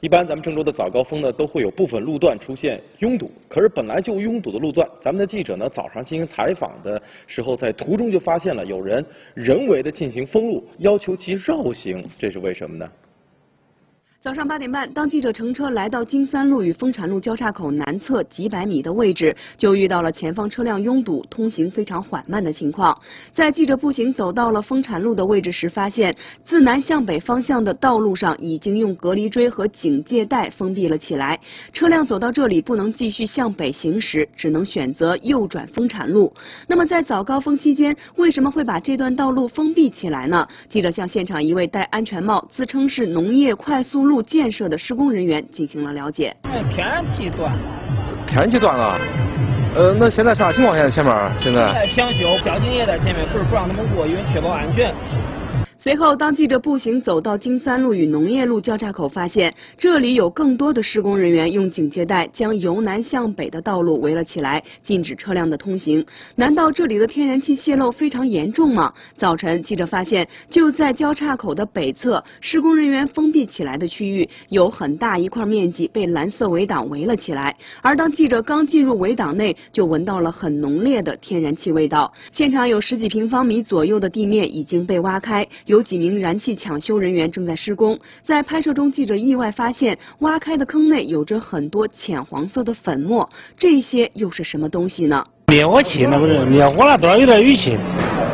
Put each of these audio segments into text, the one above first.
一般咱们郑州的早高峰呢，都会有部分路段出现拥堵。可是本来就拥堵的路段，咱们的记者呢早上进行采访的时候，在途中就发现了有人人为的进行封路，要求其绕行，这是为什么呢？早上八点半，当记者乘车来到金三路与丰产路交叉口南侧几百米的位置，就遇到了前方车辆拥堵、通行非常缓慢的情况。在记者步行走到了丰产路的位置时，发现自南向北方向的道路上已经用隔离锥和警戒带封闭了起来，车辆走到这里不能继续向北行驶，只能选择右转丰产路。那么在早高峰期间，为什么会把这段道路封闭起来呢？记者向现场一位戴安全帽、自称是农业快速路。建设的施工人员进行了了解。天然气断了。天然气断了。呃，那现在啥情况？现在前面现在？在抢修，交警也在前面，不是不让他们过，因为确保安全。随后，当记者步行走到金三路与农业路交叉口，发现这里有更多的施工人员用警戒带将由南向北的道路围了起来，禁止车辆的通行。难道这里的天然气泄漏非常严重吗？早晨，记者发现就在交叉口的北侧，施工人员封闭起来的区域有很大一块面积被蓝色围挡围了起来。而当记者刚进入围挡内，就闻到了很浓烈的天然气味道。现场有十几平方米左右的地面已经被挖开，有。有几名燃气抢修人员正在施工，在拍摄中，记者意外发现挖开的坑内有着很多浅黄色的粉末，这些又是什么东西呢？灭火器，那不是灭火了，多少有点雨气。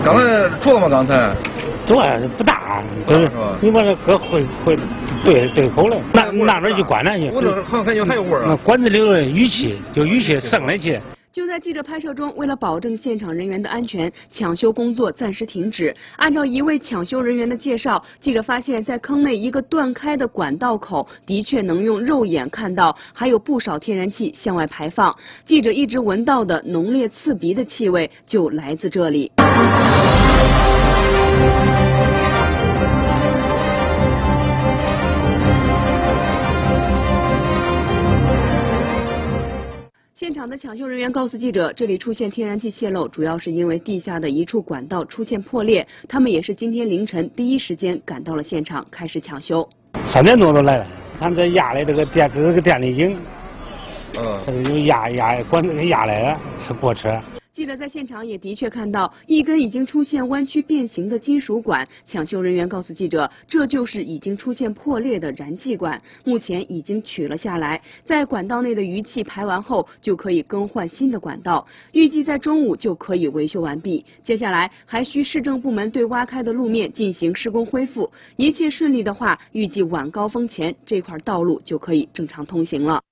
刚才着了吗？刚才？着不大，是你把这搁回回对对口了，那那边去关上去。我这好像感觉还有味儿啊。那管子里头雨气，就雨气渗了去。就在记者拍摄中，为了保证现场人员的安全，抢修工作暂时停止。按照一位抢修人员的介绍，记者发现，在坑内一个断开的管道口，的确能用肉眼看到还有不少天然气向外排放。记者一直闻到的浓烈刺鼻的气味，就来自这里。场的抢修人员告诉记者，这里出现天然气泄漏，主要是因为地下的一处管道出现破裂。他们也是今天凌晨第一时间赶到了现场，开始抢修。三点多都来了，看这压的这个电，这个电力井，嗯，这个有压压管子给压来了，是过车。记者在现场也的确看到一根已经出现弯曲变形的金属管，抢修人员告诉记者，这就是已经出现破裂的燃气管，目前已经取了下来，在管道内的余气排完后，就可以更换新的管道，预计在中午就可以维修完毕。接下来还需市政部门对挖开的路面进行施工恢复，一切顺利的话，预计晚高峰前这块道路就可以正常通行了。